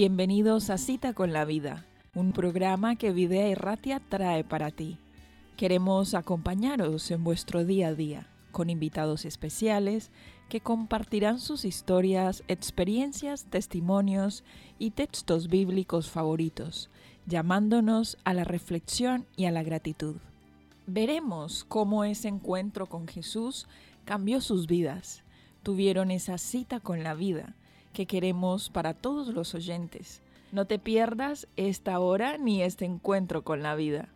Bienvenidos a Cita con la Vida, un programa que Videa Erratia trae para ti. Queremos acompañaros en vuestro día a día con invitados especiales que compartirán sus historias, experiencias, testimonios y textos bíblicos favoritos, llamándonos a la reflexión y a la gratitud. Veremos cómo ese encuentro con Jesús cambió sus vidas. Tuvieron esa cita con la vida que queremos para todos los oyentes. No te pierdas esta hora ni este encuentro con la vida.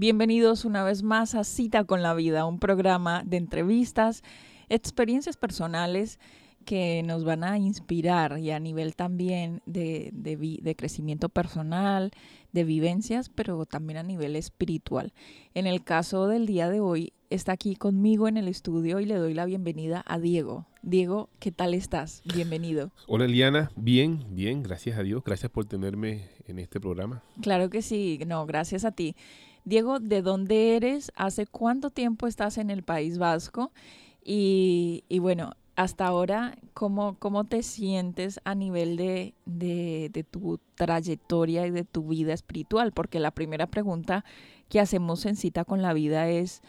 Bienvenidos una vez más a Cita con la Vida, un programa de entrevistas, experiencias personales que nos van a inspirar y a nivel también de, de, crecimiento personal, de vivencias, pero también a nivel espiritual. En el caso del día de hoy, está aquí conmigo en el estudio y le doy la bienvenida a Diego. Diego, ¿qué tal estás? Bienvenido. Hola Eliana, bien, bien, gracias a Dios, gracias por tenerme en este programa. Claro que sí, no, gracias a ti. Diego, ¿de dónde eres? ¿Hace cuánto tiempo estás en el País Vasco? Y, bueno, hasta ahora, ¿cómo, ¿cómo, te sientes a nivel de, de, tu trayectoria y de tu vida espiritual? Porque la primera pregunta que hacemos en cita con la vida es,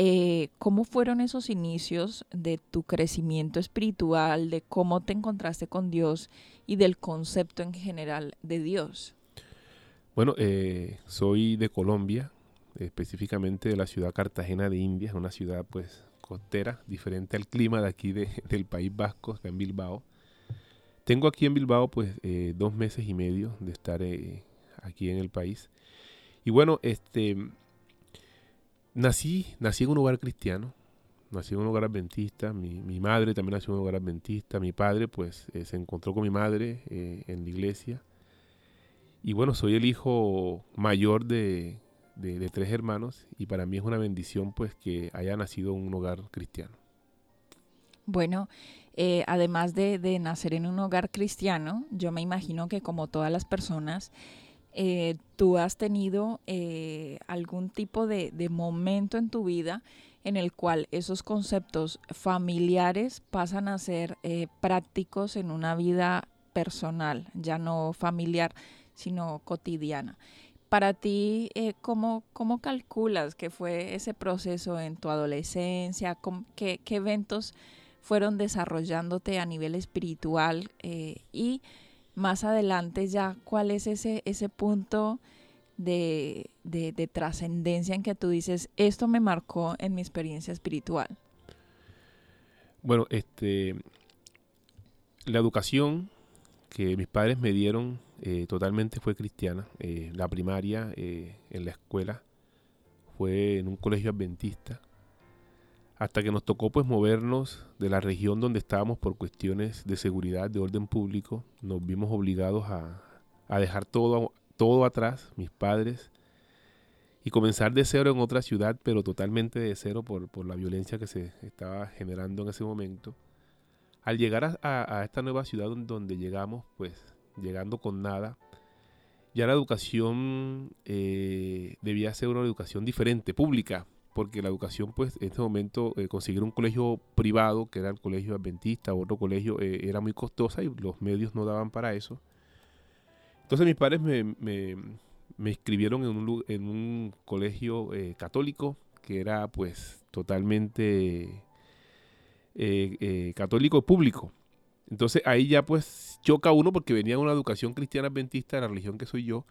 eh, ¿cómo fueron esos inicios de tu crecimiento espiritual, de cómo te encontraste con Dios y del concepto en general de Dios? Bueno, eh, soy de Colombia, específicamente de la ciudad Cartagena de Indias, una ciudad pues costera, diferente al clima de aquí del País Vasco, acá en Bilbao. Tengo aquí en Bilbao pues eh, dos meses y medio de estar eh, aquí en el país. Y bueno, este nací, nací en un hogar cristiano, nací en un hogar adventista, mi, mi madre también nació en un hogar adventista, mi padre pues se encontró con mi madre en la iglesia y bueno, soy el hijo mayor de, tres hermanos y para mí es una bendición pues que haya nacido en un hogar cristiano. Bueno, eh, además de, nacer en un hogar cristiano, yo me imagino que como todas las personas, eh, tú has tenido eh, algún tipo de, de, momento en tu vida en el cual esos conceptos familiares pasan a ser prácticos en una vida personal, ya no familiar, sino cotidiana. Para ti, eh, ¿cómo, calculas que fue ese proceso en tu adolescencia? Qué, eventos fueron desarrollándote a nivel espiritual? Eh, y más adelante ya, ¿cuál es ese, ese punto de, de trascendencia en que tú dices, esto me marcó en mi experiencia espiritual? Bueno, este, la educación que mis padres me dieron eh, totalmente fue cristiana. Eh, la primaria eh, en la escuela fue en un colegio adventista. Hasta que nos tocó pues movernos de la región donde estábamos por cuestiones de seguridad, de orden público. Nos vimos obligados a, dejar todo, todo atrás, mis padres, y comenzar de cero en otra ciudad, pero totalmente de cero por, por la violencia que se estaba generando en ese momento. Al llegar a, a esta nueva ciudad donde llegamos, pues llegando con nada, ya la educación eh, debía ser una educación diferente, pública, porque la educación, pues, en este momento, eh, conseguir un colegio privado, que era el colegio adventista, otro colegio, eh, era muy costosa y los medios no daban para eso. Entonces mis padres me, me, me inscribieron en un, en un colegio católico, que era, pues, totalmente católico público. Entonces ahí ya pues choca uno porque venía de una educación cristiana adventista de la religión que soy yo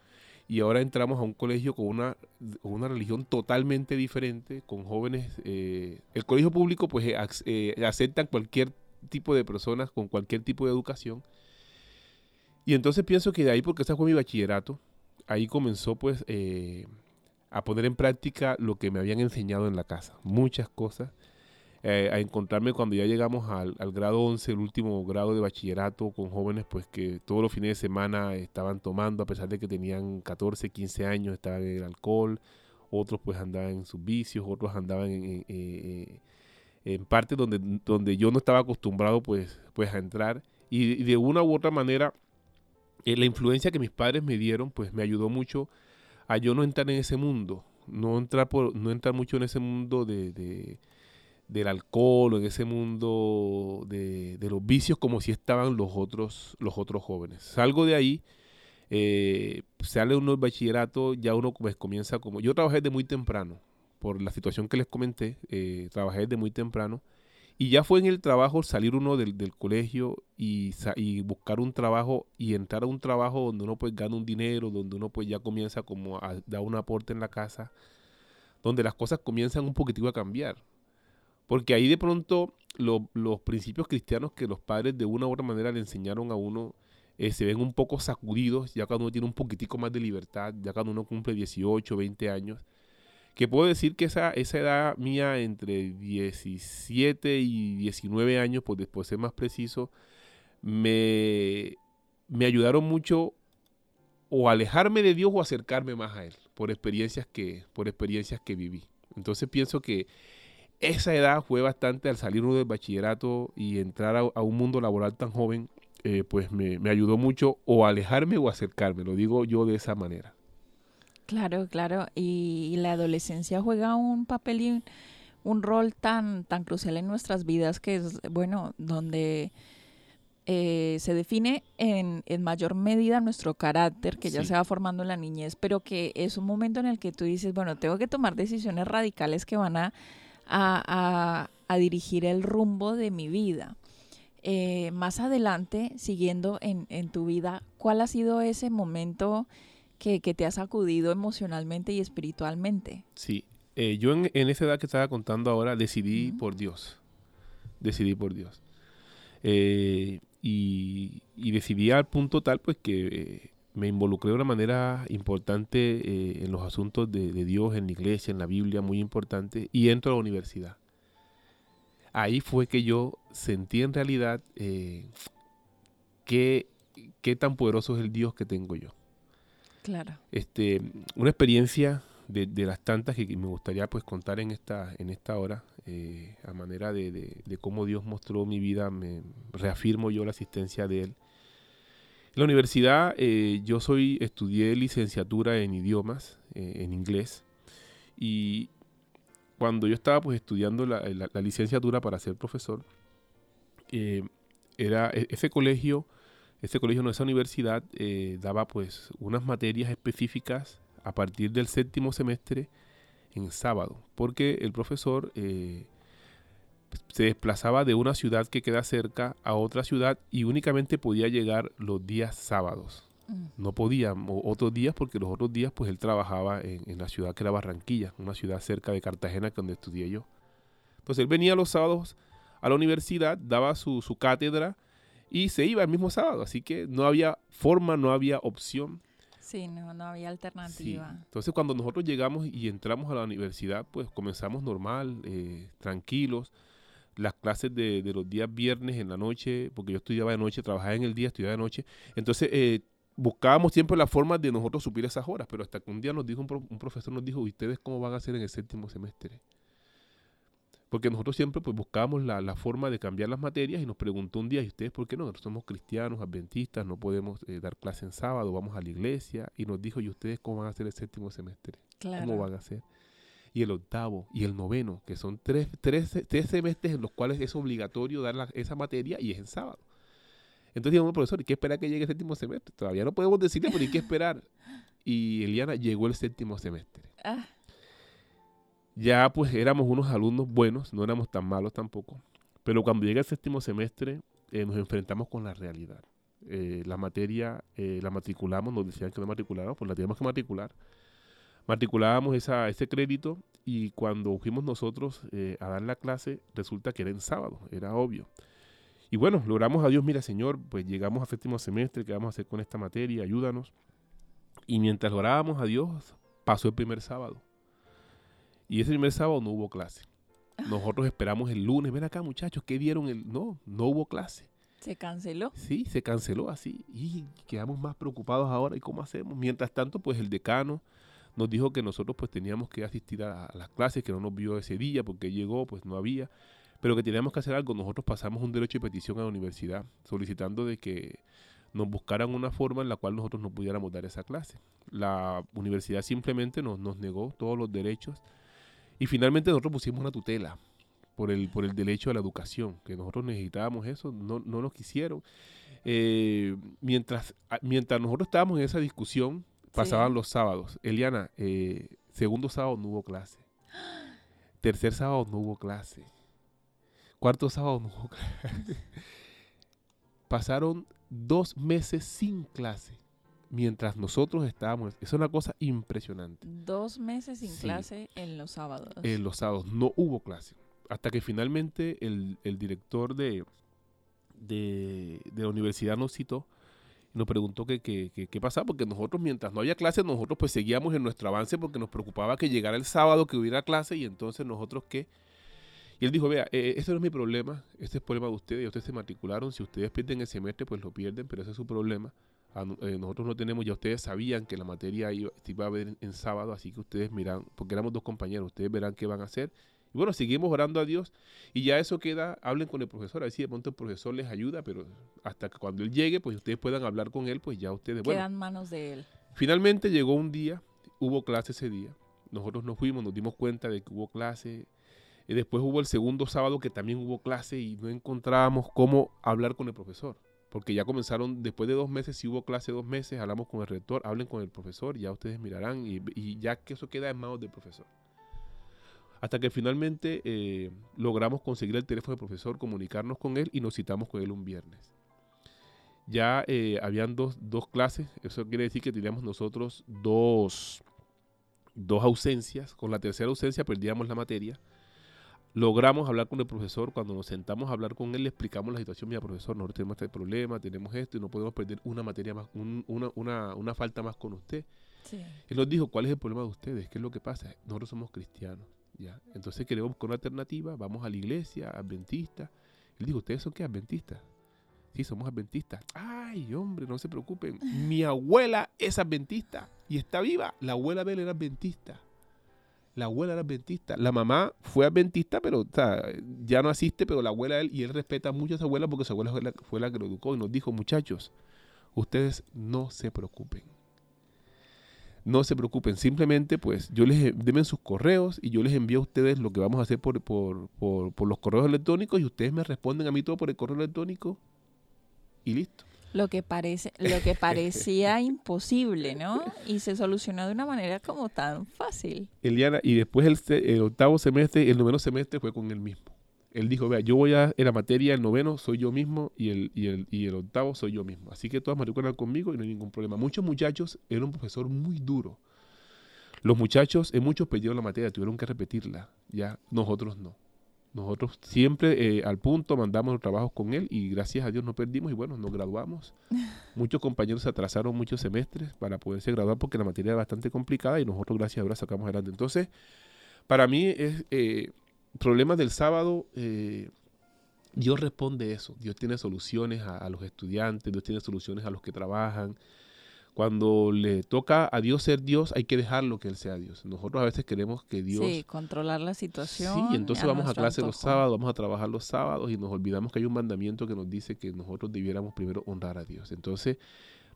y ahora entramos a un colegio con una, una religión totalmente diferente, con jóvenes. Eh, el colegio público pues eh, eh, acepta cualquier tipo de personas con cualquier tipo de educación. Y entonces pienso que de ahí, porque ese fue mi bachillerato, ahí comenzó pues a poner en práctica lo que me habían enseñado en la casa, muchas cosas eh, a encontrarme cuando ya llegamos al, grado 11, el último grado de bachillerato, con jóvenes pues que todos los fines de semana estaban tomando, a pesar de que tenían 14, 15 años, estaban en el alcohol, otros pues andaban en sus vicios, otros andaban en, en parte donde, donde yo no estaba acostumbrado pues, pues a entrar. Y, de una u otra manera, eh, la influencia que mis padres me dieron pues me ayudó mucho a yo no entrar en ese mundo, no entrar, por, no entrar mucho en ese mundo de, del alcohol o en ese mundo de, de, los vicios como si estaban los otros, los otros jóvenes. Salgo de ahí eh, sale uno del bachillerato, ya uno pues, comienza como... Yo trabajé desde muy temprano, por la situación que les comenté, eh, trabajé desde muy temprano. Y ya fue en el trabajo salir uno del, colegio y, y, buscar un trabajo y entrar a un trabajo donde uno pues gana un dinero, donde uno pues ya comienza como a dar un aporte en la casa, donde las cosas comienzan un poquitico a cambiar. Porque ahí de pronto los principios cristianos que los padres de una u otra manera le enseñaron a uno eh, se ven un poco sacudidos ya cuando uno tiene un poquitico más de libertad, ya cuando uno cumple 18, 20 años. Que puedo decir que esa, esa edad mía entre 17 y 19 años, pues después de ser más preciso, me, me ayudaron mucho o alejarme de Dios o acercarme más a Él por experiencias que, por experiencias que viví. Entonces pienso que esa edad fue bastante al salir uno del bachillerato y entrar a un mundo laboral tan joven, eh, pues me, ayudó mucho o alejarme o acercarme, lo digo yo de esa manera. Claro, claro, y, la adolescencia juega un papel y un rol tan, tan crucial en nuestras vidas que es, bueno, donde eh, se define en, mayor medida nuestro carácter, que ya se va formando en la niñez, pero que es un momento en el que tú dices, bueno, tengo que tomar decisiones radicales que van a, a, a dirigir el rumbo de mi vida. Eh, más adelante, siguiendo en, tu vida, ¿cuál ha sido ese momento que, te ha sacudido emocionalmente y espiritualmente? Sí, eh, yo en, esa edad que estaba contando ahora decidí por Dios, decidí por Dios. Eh, y, decidí al punto tal pues que me involucré de una manera importante en los asuntos de, de Dios, en la iglesia, en la Biblia, muy importante, y entro a la universidad ahí fue que yo sentí en realidad eh, qué, tan poderoso es el Dios que tengo yo. Claro. Este, una experiencia de, las tantas que me gustaría pues contar en esta, en esta hora, eh, a manera de, cómo Dios mostró mi vida, me reafirmo yo la asistencia de Él. La universidad eh, yo soy, estudié licenciatura en idiomas, en inglés, y, cuando yo estaba pues estudiando la, licenciatura para ser profesor, eh, era e, ese colegio, ese colegio, no esa universidad, eh, daba pues unas materias específicas a partir del séptimo semestre en sábado, porque el profesor eh, se desplazaba de una ciudad que queda cerca a otra ciudad y únicamente podía llegar los días sábados. Mm. No podía otros días porque los otros días pues él trabajaba en, la ciudad que era Barranquilla, una ciudad cerca de Cartagena donde estudié yo. Entonces él venía los sábados a la universidad, daba su, cátedra y se iba el mismo sábado, así que no había forma, no había opción. Sí, no, no había alternativa. Entonces cuando nosotros llegamos y entramos a la universidad, pues comenzamos normal, eh, tranquilos. Las clases de, los días viernes en la noche, porque yo estudiaba de noche, trabajaba en el día, estudiaba de noche. Entonces eh, buscábamos siempre la forma de nosotros suplir esas horas, pero hasta que un día nos dijo un, profesor, nos dijo, ¿ustedes cómo van a hacer en el séptimo semestre? Porque nosotros siempre pues buscábamos la, forma de cambiar las materias y nos preguntó un día, ¿y ustedes por qué no? Nosotros somos cristianos, adventistas, no podemos eh, dar clase en sábado, vamos a la iglesia. Y nos dijo, ¿y ustedes cómo van a hacer el séptimo semestre? ¿Cómo van a hacer? Y el octavo y el noveno, que son tres, tres, semestres en los cuales es obligatorio dar esa materia y es en sábado. Entonces dijimos, profesor, ¿y qué esperar que llegue el séptimo semestre? Todavía no podemos decirle, pero ¿y qué esperar? Y Eliana llegó el séptimo semestre. Ah. Ya pues éramos unos alumnos buenos, no éramos tan malos tampoco. Pero cuando llega el séptimo semestre eh, nos enfrentamos con la realidad. Eh, la materia eh, la matriculamos, nos decían que no matriculáramos, pues la teníamos que matricular. Matriculábamos esa, ese crédito y cuando fuimos nosotros a dar la clase, resulta que era en sábado, era obvio. Y bueno, logramos a Dios, mira Señor, pues llegamos a séptimo semestre, ¿qué vamos a hacer con esta materia? Ayúdanos. Y mientras orábamos a Dios, pasó el primer sábado. Y ese primer sábado no hubo clase. Nosotros esperamos el lunes, ven acá muchachos, ¿qué dieron? El... No, no hubo clase. ¿Se canceló? Sí, se canceló así. Y quedamos más preocupados ahora. ¿Y cómo hacemos? Mientras tanto, pues el decano nos dijo que nosotros pues teníamos que asistir a, las clases, que no nos vio ese día porque llegó, pues no había. pero que teníamos que hacer algo. Nosotros pasamos un derecho de petición a la universidad solicitando de que nos buscaran una forma en la cual nosotros no pudiéramos dar esa clase. La universidad simplemente nos, nos negó todos los derechos y finalmente nosotros pusimos una tutela por el, por el derecho a la educación, que nosotros necesitábamos eso, no, no nos quisieron. Eh, mientras, mientras nosotros estábamos en esa discusión, pasaban los sábados. Eliana, eh, segundo sábado no hubo clase. Tercer sábado no hubo clase. Cuarto sábado no hubo clase. Pasaron dos meses sin clase mientras nosotros estábamos. Es una cosa impresionante. Dos meses sin clase en los sábados. En los sábados no hubo clase. Hasta que finalmente el, director de, de, la universidad nos citó y nos preguntó qué qué pasaba, porque nosotros mientras no había clase, nosotros pues seguíamos en nuestro avance porque nos preocupaba que llegara el sábado, que hubiera clase y entonces nosotros qué. Y él dijo, vea, eh, ese no es mi problema, este es el problema de ustedes, ustedes se matricularon, si ustedes pierden el semestre, pues lo pierden, pero ese es su problema. Eh, nosotros no tenemos, ya ustedes sabían que la materia iba, iba a haber en, sábado, así que ustedes miran, porque éramos dos compañeros, ustedes verán qué van a hacer. Y bueno, seguimos orando a Dios y ya eso queda, hablen con el profesor, a ver si de pronto el profesor les ayuda, pero hasta que cuando él llegue, pues ustedes puedan hablar con él, pues ya ustedes... Quedan manos de él. Finalmente llegó un día, hubo clase ese día, nosotros nos fuimos, nos dimos cuenta de que hubo clase, y después hubo el segundo sábado que también hubo clase y no encontrábamos cómo hablar con el profesor porque ya comenzaron, después de dos meses, si hubo clase dos meses, hablamos con el rector, hablen con el profesor, ya ustedes mirarán y, ya que eso queda en manos del profesor. Hasta que finalmente eh, logramos conseguir el teléfono del profesor, comunicarnos con él y nos citamos con él un viernes. Ya eh, habían dos, dos, clases, eso quiere decir que teníamos nosotros dos, dos ausencias, con la tercera ausencia perdíamos la materia logramos hablar con el profesor, cuando nos sentamos a hablar con él, le explicamos la situación, mira profesor, nosotros tenemos este problema, tenemos esto y no podemos perder una materia más, una, una, una, falta más con usted. Él nos dijo, ¿cuál es el problema de ustedes? ¿Qué es lo que pasa? Nosotros somos cristianos, ¿ya? Entonces queremos buscar una alternativa, vamos a la iglesia, adventista. Él dijo, ¿ustedes son qué? Adventistas. Sí, somos adventistas. Ay, hombre, no se preocupen. Mi abuela es adventista y está viva. La abuela de él era adventista. La abuela era adventista. La mamá fue adventista, pero ya no asiste, pero la abuela él, y él respeta mucho a su abuela porque su abuela fue la, que lo educó y nos dijo, muchachos, ustedes no se preocupen. No se preocupen, simplemente pues yo les denme sus correos y yo les envío a ustedes lo que vamos a hacer por, por, por los correos electrónicos y ustedes me responden a mí todo por el correo electrónico y listo lo que parece lo que parecía imposible, ¿no? Y se solucionó de una manera como tan fácil. Eliana, y después el, octavo semestre, el noveno semestre fue con él mismo. Él dijo, vea, yo voy a, en la materia, el noveno soy yo mismo y el, y el, y el octavo soy yo mismo. Así que todas matriculan conmigo y no hay ningún problema. Muchos muchachos, era un profesor muy duro. Los muchachos, en muchos perdieron la materia, tuvieron que repetirla, ya, nosotros no. Nosotros siempre eh, al punto mandamos los trabajos con él y gracias a Dios no perdimos y bueno, nos graduamos. muchos compañeros se atrasaron muchos semestres para poderse graduar porque la materia era bastante complicada y nosotros gracias a Dios sacamos adelante. Entonces, para mí es eh, problemas del sábado. Eh, Dios responde eso. Dios tiene soluciones a los estudiantes, Dios tiene soluciones a los que trabajan. Cuando le toca a Dios ser Dios, hay que dejarlo que Él sea Dios. Nosotros a veces queremos que Dios... Sí, controlar la situación. Sí, y entonces vamos a clase los sábados, vamos a trabajar los sábados y nos olvidamos que hay un mandamiento que nos dice que nosotros debiéramos primero honrar a Dios. Entonces,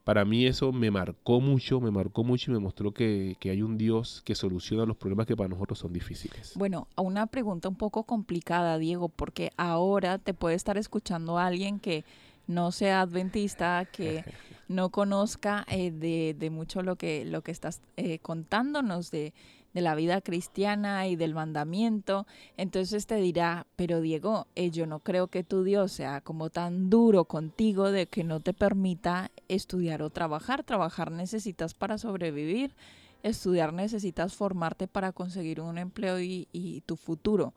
para mí eso me marcó mucho, me marcó mucho y me mostró que, que, hay un Dios que soluciona los problemas que para nosotros son difíciles. Bueno, una pregunta un poco complicada, Diego, porque ahora te puede estar escuchando alguien que no sea adventista, que no conozca eh, de, de, mucho lo que, lo que estás eh, contándonos de, de, la vida cristiana y del mandamiento, entonces te dirá, pero Diego, eh, yo no creo que tu Dios sea como tan duro contigo de que no te permita estudiar o trabajar. Trabajar necesitas para sobrevivir, estudiar necesitas formarte para conseguir un empleo y, tu futuro.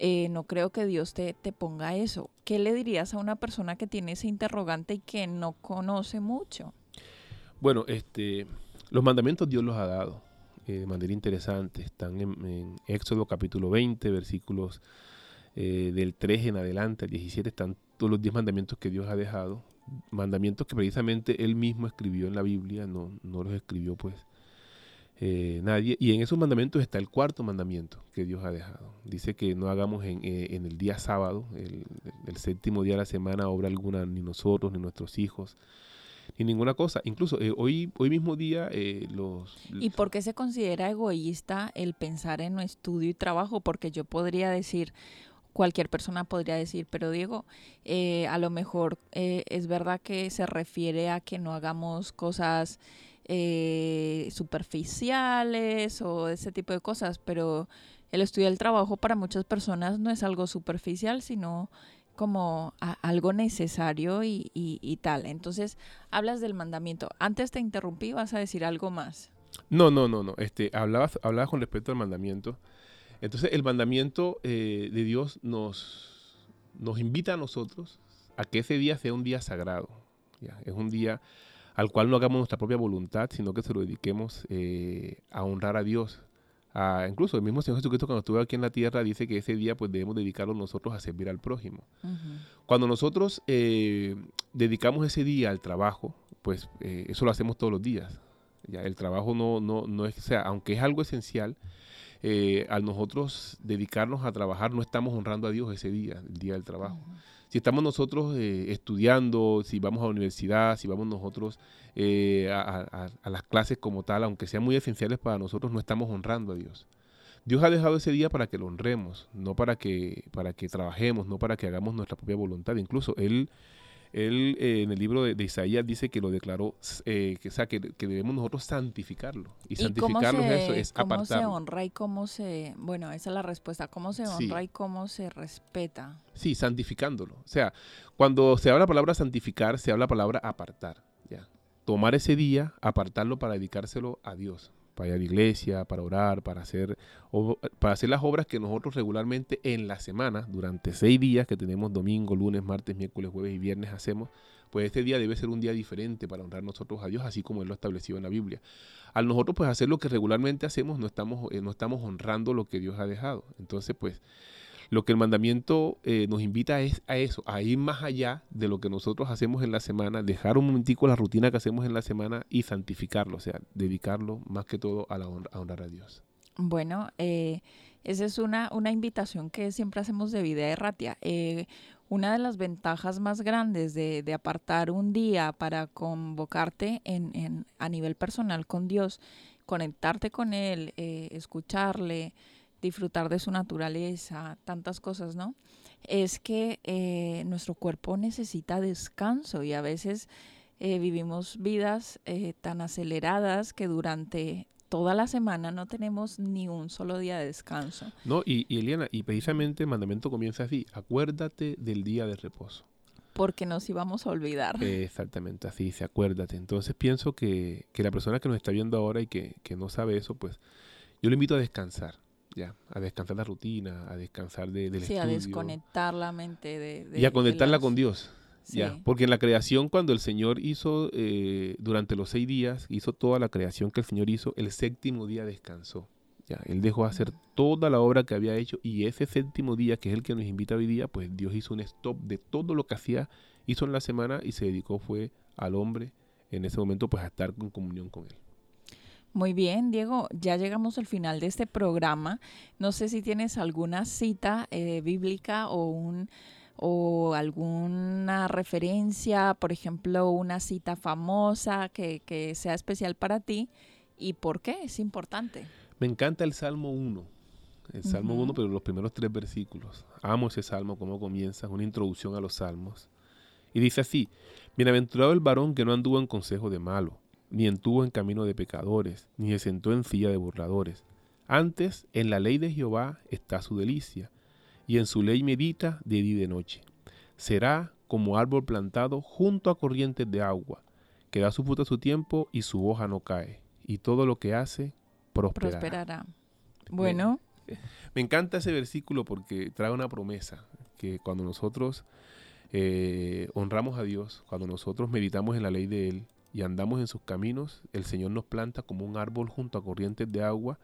Eh, no creo que Dios te, te ponga eso. ¿Qué le dirías a una persona que tiene ese interrogante y que no conoce mucho? Bueno, este, los mandamientos Dios los ha dado eh, de manera interesante. Están en, Éxodo capítulo 20, versículos eh, del 3 en adelante, al 17, están todos los 10 mandamientos que Dios ha dejado. Mandamientos que precisamente Él mismo escribió en la Biblia, no, no los escribió pues eh, nadie. Y en esos mandamientos está el cuarto mandamiento que Dios ha dejado. Dice que no hagamos en, el día sábado, el, séptimo día de la semana, obra alguna, ni nosotros, ni nuestros hijos, ni ninguna cosa. Incluso eh, hoy, hoy mismo día los... ¿Y por qué se considera egoísta el pensar en estudio y trabajo? Porque yo podría decir, cualquier persona podría decir, pero Diego, a lo mejor es verdad que se refiere a que no hagamos cosas eh, superficiales o ese tipo de cosas, pero el estudio del trabajo para muchas personas no es algo superficial, sino como algo necesario y, tal. Entonces, hablas del mandamiento. Antes te interrumpí, vas a decir algo más. No, no, no, no. Este, hablabas, hablabas con respecto al mandamiento. Entonces, el mandamiento eh, de Dios nos, nos invita a nosotros a que ese día sea un día sagrado. ¿ya? Es un día al cual no hagamos nuestra propia voluntad, sino que se lo dediquemos eh, a honrar a Dios. Incluso el mismo Señor Jesucristo cuando estuvo aquí en la tierra dice que ese día pues debemos dedicarlo nosotros a servir al prójimo. Cuando nosotros eh, dedicamos ese día al trabajo, pues eh, eso lo hacemos todos los días. Ya, el trabajo no, no, no es, o sea, aunque es algo esencial, al nosotros dedicarnos a trabajar no estamos honrando a Dios ese día, el día del trabajo si estamos nosotros eh, estudiando, si vamos a la universidad, si vamos nosotros eh, a, las clases como tal, aunque sean muy esenciales para nosotros, no estamos honrando a Dios. Dios ha dejado ese día para que lo honremos, no para que, para que trabajemos, no para que hagamos nuestra propia voluntad. Incluso Él él eh, en el libro de, Isaías dice que lo declaró, eh, que, sea, que, debemos nosotros santificarlo. Y, santificarlo es eso, es ¿Cómo se honra y cómo se, bueno, esa es la respuesta, cómo se honra y cómo se respeta? Sí, santificándolo. O sea, cuando se habla la palabra santificar, se habla la palabra apartar. ¿ya? Tomar ese día, apartarlo para dedicárselo a Dios para ir a la iglesia, para orar, para hacer, para hacer las obras que nosotros regularmente en la semana, durante seis días que tenemos domingo, lunes, martes, miércoles, jueves y viernes hacemos, pues este día debe ser un día diferente para honrar nosotros a Dios, así como Él lo establecido en la Biblia. Al nosotros pues hacer lo que regularmente hacemos, no estamos, eh, no estamos honrando lo que Dios ha dejado. Entonces pues lo que el mandamiento eh, nos invita es a eso, a ir más allá de lo que nosotros hacemos en la semana, dejar un momentico la rutina que hacemos en la semana y santificarlo, o sea, dedicarlo más que todo a, la honrar a Dios. Bueno, eh, esa es una, una invitación que siempre hacemos de vida erratia. Eh, una de las ventajas más grandes de, de apartar un día para convocarte en, en, a nivel personal con Dios, conectarte con Él, escucharle, disfrutar de su naturaleza, tantas cosas, ¿no? Es que eh, nuestro cuerpo necesita descanso y a veces eh, vivimos vidas eh, tan aceleradas que durante toda la semana no tenemos ni un solo día de descanso. No, y, y Eliana, y precisamente el mandamiento comienza así, acuérdate del día de reposo. Porque nos íbamos a olvidar. exactamente, así dice, acuérdate. Entonces pienso que, que, la persona que nos está viendo ahora y que, que no sabe eso, pues yo le invito a descansar a descansar la rutina, a descansar de, del sí, a desconectar la mente de... y a conectarla con Dios. Ya, porque en la creación, cuando el Señor hizo, eh, durante los seis días, hizo toda la creación que el Señor hizo, el séptimo día descansó. Ya, él dejó hacer toda la obra que había hecho y ese séptimo día, que es el que nos invita hoy día, pues Dios hizo un stop de todo lo que hacía, hizo en la semana y se dedicó fue al hombre en ese momento pues a estar en comunión con él. Muy bien, Diego, ya llegamos al final de este programa. No sé si tienes alguna cita eh, bíblica o un o alguna referencia, por ejemplo, una cita famosa que, que sea especial para ti y por qué es importante. Me encanta el Salmo 1. El Salmo 1, pero los primeros tres versículos. Amo ese salmo, cómo comienza, una introducción a los salmos. Y dice así, Bienaventurado el varón que no anduvo en consejo de malo ni entuvo en camino de pecadores, ni se sentó en silla de burladores. Antes, en la ley de Jehová está su delicia, y en su ley medita de día y de noche. Será como árbol plantado junto a corrientes de agua, que da su fruto a su tiempo y su hoja no cae, y todo lo que hace prosperará. Bueno. Me, encanta ese versículo porque trae una promesa, que cuando nosotros eh, honramos a Dios, cuando nosotros meditamos en la ley de Él, y andamos en sus caminos, el Señor nos planta como un árbol junto a corrientes de agua,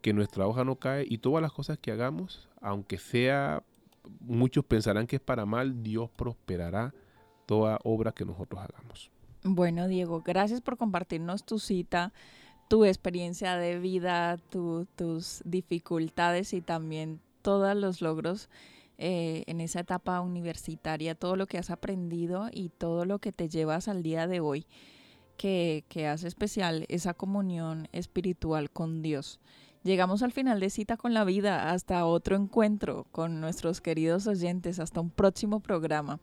que nuestra hoja no cae y todas las cosas que hagamos, aunque sea, muchos pensarán que es para mal, Dios prosperará toda obra que nosotros hagamos. Bueno, Diego, gracias por compartirnos tu cita, tu experiencia de vida, tus dificultades y también todos los logros eh, en esa etapa universitaria, todo lo que has aprendido y todo lo que te llevas al día de hoy, que, que hace especial esa comunión espiritual con Dios. Llegamos al final de cita con la vida, hasta otro encuentro con nuestros queridos oyentes, hasta un próximo programa.